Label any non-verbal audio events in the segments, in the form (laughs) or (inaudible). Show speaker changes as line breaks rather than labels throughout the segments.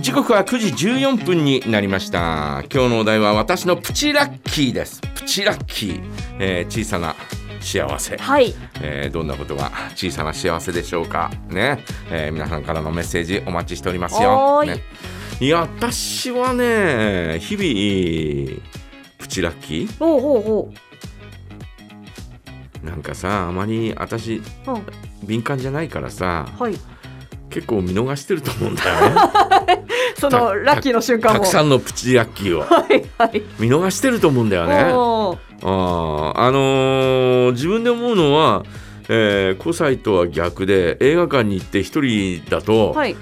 時刻は9時14分になりました。今日のお題は私のプチラッキーです。プチラッキー、えー、小さな幸せ、
はい、
えー、どんなことが小さな幸せでしょうか。ね、えー、皆さんからのメッセージお待ちしておりますよ、ね、いや私はね日々プチラッキー。
ほうほうほ
う。なんかさあまり私、うん、敏感じゃないからさ、
はい、
結構見逃してると思うんだよね (laughs)
そのラッキーの瞬間
たくさんのプチラッキーを、(laughs)
はいはい、
見逃してると思うんだよね。ああのー、自分で思うのは、えー、5歳とは逆で映画館に行って一人だと、はい、う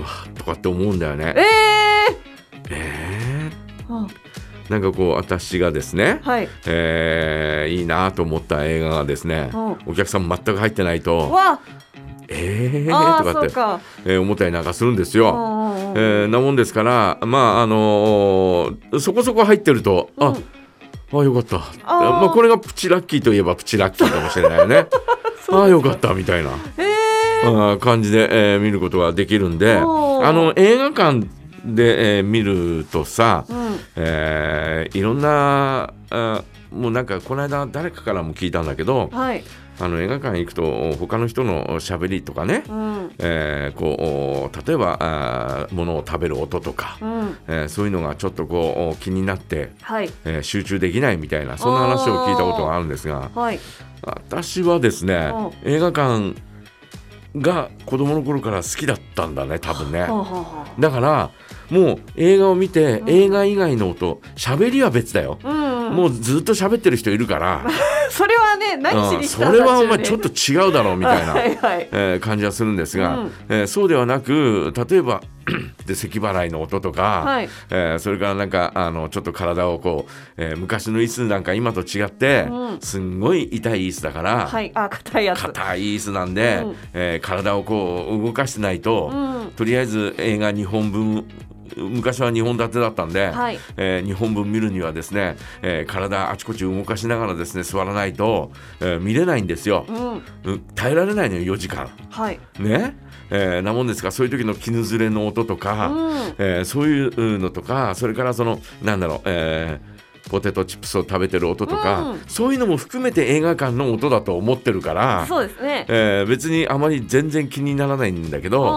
わとかって思うんだよね。
えー、
えー、はあ、なんかこう私がですね、
はい、
えー、いいなと思った映画がですね、お客さん全く入ってないと。えー、とかってか、えー、思ったりなんかするんですよ。えー、なもんですからまああのー、そこそこ入ってると、うん、ああよかった。まあ、これがプチラッキーといえばプチラッキーかもしれないよね。(laughs) ああよかったみたいな、
えー、
感じで、えー、見ることができるんであの映画館で、えー、見るとさ、うん、えー、いろんなあもうなんかこの間誰かからも聞いたんだけど、
はい
あの映画館行くと他の人のしゃべりとかね、
うん、
えー、こう例えばあものを食べる音とか、
うん、
えー、そういうのがちょっとこう気になって、
はい、
えー、集中できないみたいなそんな話を聞いたことがあるんですが、
はい、
私はですね映画館が子供の頃から好きだったんだね多分ね。だからもう映画を見て、うん、映画以外の音喋りは別だよ、
うんうん、
もうずっと喋ってる人いるから。(laughs)
それはね何
それはお前ちょっと違うだろうみたいな
は
えー、感じはするんですが、うん、えー、そうではなく例えばで咳払いの音とか、
はい、
えー、それからなんかあのちょっと体をこう、えー、昔の椅子なんか今と違って、うん、すんごい痛い椅子だから、
はい、あ硬いやつ。
硬い椅子なんで、うん、えー、体をこう動かしてないと、
うん、
とりあえず映画2本分昔は2本立てだったんで、
はい、
えー、2本分見るにはですね、えー、体あちこち動かしながらですね座らないと、えー、見れないんですよ、
うん、
耐えられないのよ4時間。
はい、
ね？えー、なもんですか？そういう時の絹ずれの音とか、
うん、
えー、そういうのとかそれからそのなんだろう、えーポテトチップスを食べてる音とか、うん、そういうのも含めて映画館の音だと思ってるから
そうですね、
えー、別にあまり全然気にならないんだけどだ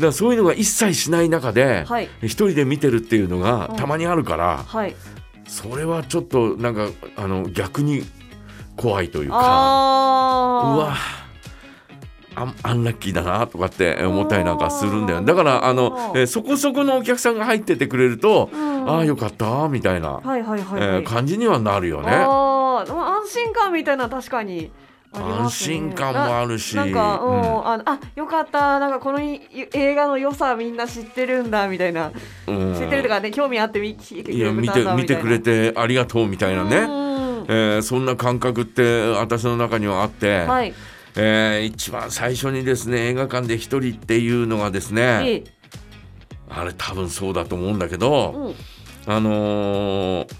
からそういうのが一切しない中で、
はい、
一人で見てるっていうのがたまにあるから、
はい、
それはちょっとなんかあの逆に怖いというかうわアンラッキーだなとかって思ったりなんかするんだよだからあの、えー、そこそこのお客さんが入っててくれると、
うん、
ああよかったみたいな、感じにはなるよね。
あ安心感みたいな確かに。
ね、安心感もあるし。
なんか、うん、ああよかった。なんかこの映画の良さみんな知ってるんだみたいな、うん、知ってるとかね興味あって見
いや見て見てくれてありがとうみたいなね、うん、えー、そんな感覚って私の中にはあって、
はい。
えー、一番最初にですね映画館で一人っていうのがですね、あれ多分そうだと思うんだけど、うん、あのー、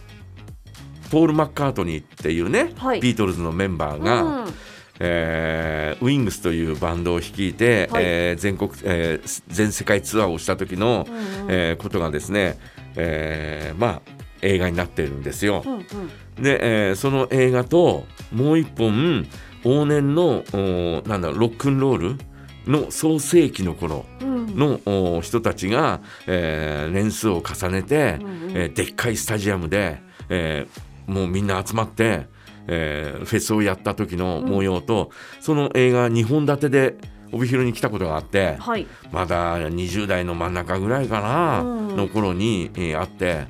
ポール・マッカートニーっていうね、はい、ビートルズのメンバーが、うん、えー、ウィングスというバンドを率いて、はい、えー、全国、えー、全世界ツアーをした時の、うんうん、えー、ことがですね、えー、まあ映画になってるんですよ。
うんうん、
で、えー、その映画ともう一本往年のなんだロックンロールの創世紀の頃の、うん、人たちが、えー、年数を重ねて、うんうん、えー、でっかいスタジアムで、えー、もうみんな集まって、えー、フェスをやった時の模様と、うん、その映画2本立てで帯広に来たことがあって、
はい、
まだ20代の真ん中ぐらいかな、うん、の頃に、えー、あって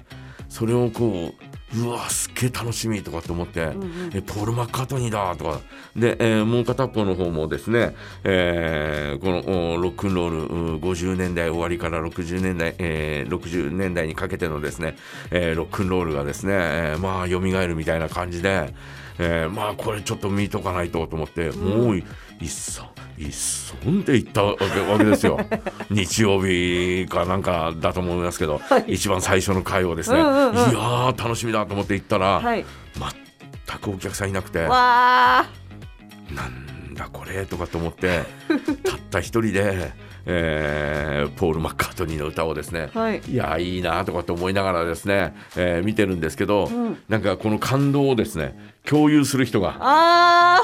それをこううわすっげえ楽しみとかって思って、うんうん、えポール・マッカートニーだとか。で、えー、もう片方の方もですね、えー、このロックンロール50年代終わりから60年代、えー、60年代にかけてのですね、えー、ロックンロールがですね、えー、まあ蘇るみたいな感じで、えー、まあこれちょっと見とかないとと思って、うん、もう一層一損で行ったわけですよ。(laughs) 日曜日かなんかだと思いますけど、はい、一番最初の回をですね、うんうんうん、いや楽しみだと思って行ったら、
はい、
全くお客さんいなくて
なん
だこれとかと思って (laughs) たった一人でえーポール・マッカートニーの歌をですね、
はい。
いやいいなとかって思いながらですね、えー見てるんですけど、
うん。
なんかこの感動をですね共有する人が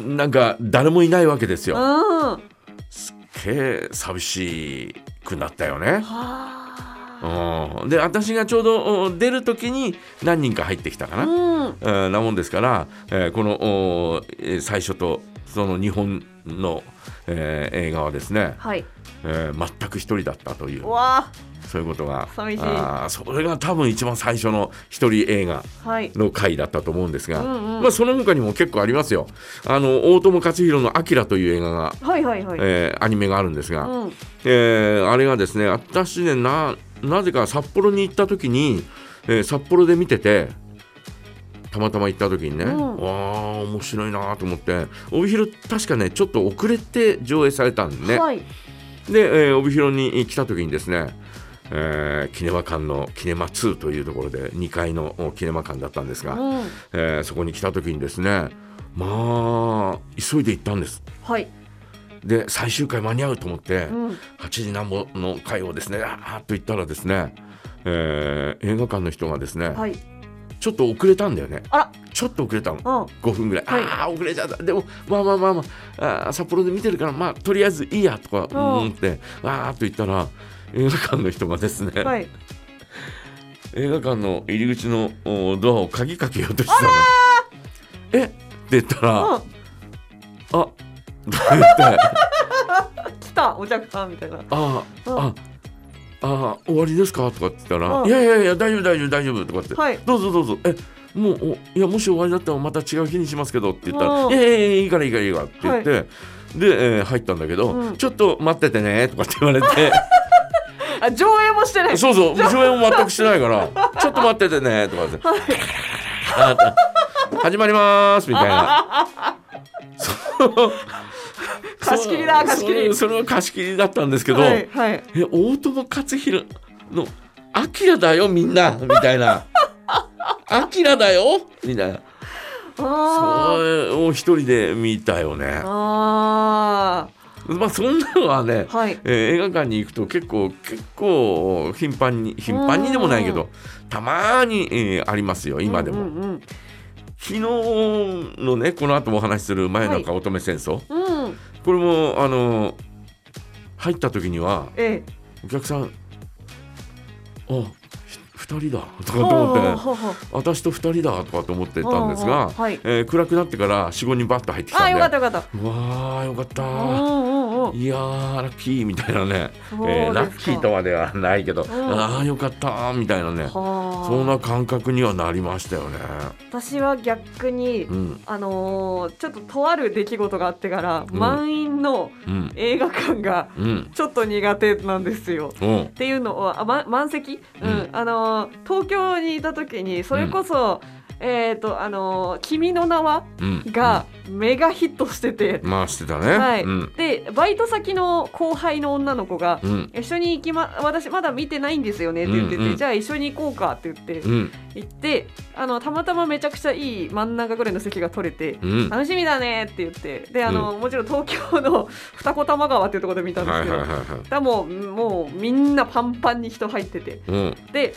なんか誰もいないわけですよ。
あうん
すっげえ寂しくなったよね。
は
うん、で私がちょうどお出る時に何人か入ってきたかな。
あうん
えーなもんですから、えーこの最初とその日本の、えー映画はですね、
はい。
えー全く一人だったというそういうことが
寂しい。
あーそれが多分一番最初の一人映画
あはい。
の回だったと思うんですが、
うんうん。
まあ、その他にも結構ありますよ。あの大友克洋の「アキラという映画が、
はいはいはい、
えーアニメがあるんですが、
うん。
えーあれがですね私ねななぜか札幌に行った時に、えー札幌で見ててたまたま行った時にね、
うん。
わあ面白いなと思って。帯広確かねちょっと遅れて上映されたんでね、
はい。
で、えー帯広に来た時にですね、えーキネマ館のキネマ2というところで2階のおキネマ館だったんですが、
うん。
えーそこに来た時にですねまあ急いで行ったんです。
はい。
で最終回間に合うと思って、
うん。
8時なんぼの回をですねあーっと言ったらですね、えー映画館の人がですね、
はい
ちょっと遅れたんだよね。
あら。
ちょっと遅れたの。
うん。
5分ぐらい、
はい。
ああ遅れちゃった。でもまあまあまあまあ。あー札幌で見てるからまあとりあえずいいやとか
うん。
思って。あーっと言ったら映画館の人がですね、
はい。
映画館の入り口のおドアを鍵かけようとしてたの。え？って言ったら、
うん。
あとって。(laughs)
来たお客さんみたいな。
あ
うん。
ああ終わりですか？とかって言ったら、
うん。
いやいやいや大丈夫大丈夫大丈夫とかって、
はい。
どうぞどうぞ。えもうおいやもし終わりだったらまた違う日にしますけどって言ったら
うん。
いやいやいやいいからいいからいいからって言って、で、えー入ったんだけど、
うん。
ちょっと待っててねとかって言われて。(laughs)
あ上映もしてない。
そうそう上映も全くしてないからちょっと待っててねとかって、あ始まりますみたいな。(laughs)
貸し切りだ貸し切り。(laughs)
それは貸し切りだったんですけど、
はいはい。
え大友克洋の「アキラだよみんな」みたいな「(laughs) アキラだよ」みたいな。
あ
それを一人で見たよね。
ー。あ
まあそんなのはね、
ーはい。
えー映画館に行くと結構結構頻繁に頻繁にでもないけどたまに、えーありますよ今でも、
うんうん
昨日のねこの後もお話しする「真夜中乙女戦争」
うん、うん
これもあの入った時には
ええ。
お客さんあひ2人だとかと思って、私と2人だとかと思ってたんですが、
はい。
えー暗くなってから45人バッと入ってきたんで
あよかったよかった。
うわーよかった
うんうんうん
いやーラッキーみたいなね、えーラッキーとまではないけど、
ん。
ああよかったみたいなね。
はあ。
そんな感覚にはなりましたよね。
私は逆に、
うん。
あのーちょっととある出来事があってから、
うん。
満員の
うん。
映画館が
うん。
ちょっと苦手なんですよ。
う。ん
っていうのはあ、ま、満席、うん。
うん。
あのー東京にいた時にそれこそ、えっ、とあのー君の名は」
うん。
がメガヒットしてて、
まあしてたね。
はい。
うん。
でバイト先の後輩の女の子が
うん。
一緒に行きま私まだ見てないんですよねって言ってて、
うんうん。
じゃあ一緒に行こうかって言って
うん。
行ってあのたまたまめちゃくちゃいい真ん中ぐらいの席が取れて、
うん。
楽しみだねって言ってであの、もちろん東京の二子玉川っていうところで見たんですけど、
はいはいはいはい。
だもうもうみんなパンパンに人入ってて。
うん。
で、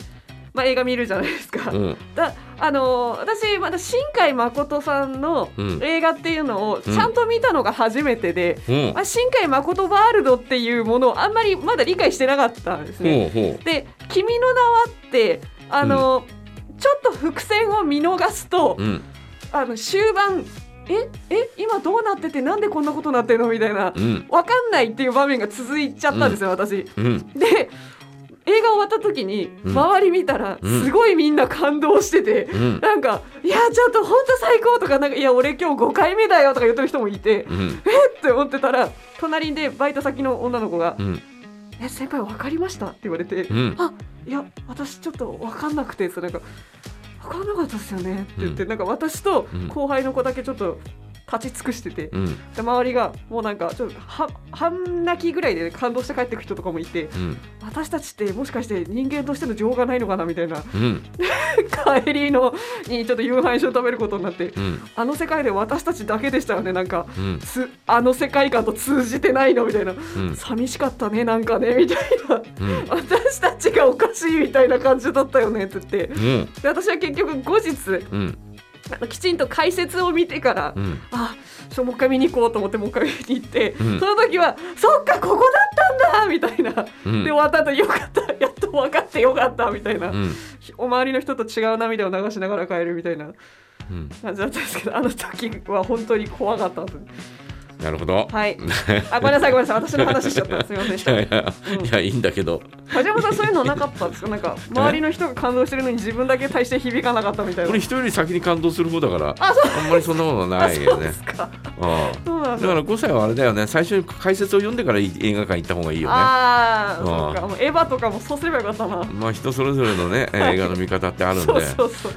まあ、映画見るじゃないですか。
うん。
だあの私まだ新海誠さんの
うん。
映画っていうのをちゃんと見たのが初めてで、
うん。
まあ、新海誠ワールドっていうものをあんまりまだ理解してなかったんですね。
ほうほう。
で「君の名は」ってあの、ちょっと伏線を見逃すと、
うん。
あの終盤「ええ今どうなっててなんでこんなことなってるの?」みたいな
うん。
わかんないっていう場面が続いちゃったんですよ、私。
うん。
で映画終わった時に
うん。
周り見たら
うん。
すごいみんな感動してて、
うん。
なんか「いやちょっと本当最高」とか「なんかいや俺今日5回目だよ」とか言ってる人もいて
うん。
って思ってたら隣でバイト先の女の子が
うん「
え先輩分かりました?」って言われて「
うん。
あいや私ちょっと分かんなくてそれなんか分かんなかったですよね」って言って、
うん。
なんか私と
うん。
後輩の子だけちょっと立ち尽くしてて、
うん。
で周りがもうなんかちょっとは半泣きぐらいで感動して帰ってく人とかもいて
うん。
私たちってもしかして人間としての情がないのかなみたいな
うん。(laughs)
帰りのにちょっと夕飯一緒に食べることになって
うん。
あの世界で私たちだけでしたよねなんか
うん。
つあの世界観と通じてないのみたいな。
うん。
寂しかったねなんかねみたいな。
うん。
私たちがおかしいみたいな感じだったよねって言って。
も
で私は結局後日きちんと解説を見てから、
うん。
あちょもう一回見に行こうと思ってもう一回見に行って、
うん。
その時はそっかここだったんだみたいな、
うん。
で終わった後よかった。やっと分かってよかったみたいな、
うん。
お周りの人と違う涙を流しながら帰るみたいな
うん。
感じだったんですけどあの時は本当に怖かったんです。
なるほど。
はい。あごめんなさいごめんなさい。私の話しちゃった。すみません
いやいや
うん
いやいいんだけど
梶山さんそうい (laughs) う。のなかったんですかなんか周りの人が感動してるのに自分だけ大して響かなかったみたいな。
俺人より先に感動する方だか。ら
あそう
あん。まりそんなことない
あ
よねあ
だ
から5歳はあれだよね。最初に解説を読んでから映画館行った方がいいよね。
ああ、
うん。
そうか、もうエヴァとかもそうすればよかったな。
まあ人それぞれのね
はい。
映画の見方ってあるんで。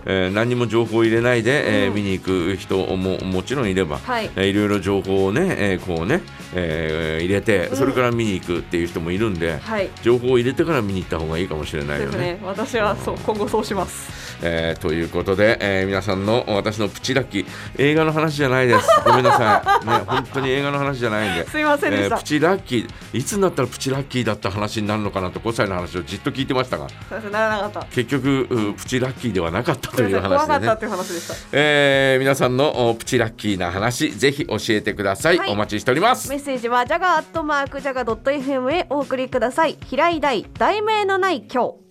えー何にも情報を入れないで、えー
うん。
見に行く人ももちろんいれば、
はい。
えーいろいろ情報をね、えーこうね、えー入れて
うん。
それから見に行くっていう人もいるんで、
はい。
情報を入れてから見に行った方がいいかもしれないよね。
ね。私はそう今後そうします。
えーということで、えー皆さんの私のプチラッキー映画の話じゃないです (laughs) ごめんなさい、ね、本当に映画の話じゃないんで。
すいませんでした。
えープチラッキーいつになったらプチラッキーだった話になるのかなと5歳の話をじっと聞いてましたが
すいませんならなかった。
結局うプチラッキーではなかった
す
という話でね
かったっていう話でした。
えー皆さんのおプチラッキーな話ぜひ教えてください、
はい
お待ちしております
メッセージはジャガアットマークジャガドット FM へお送りください。平井大題名のない今日。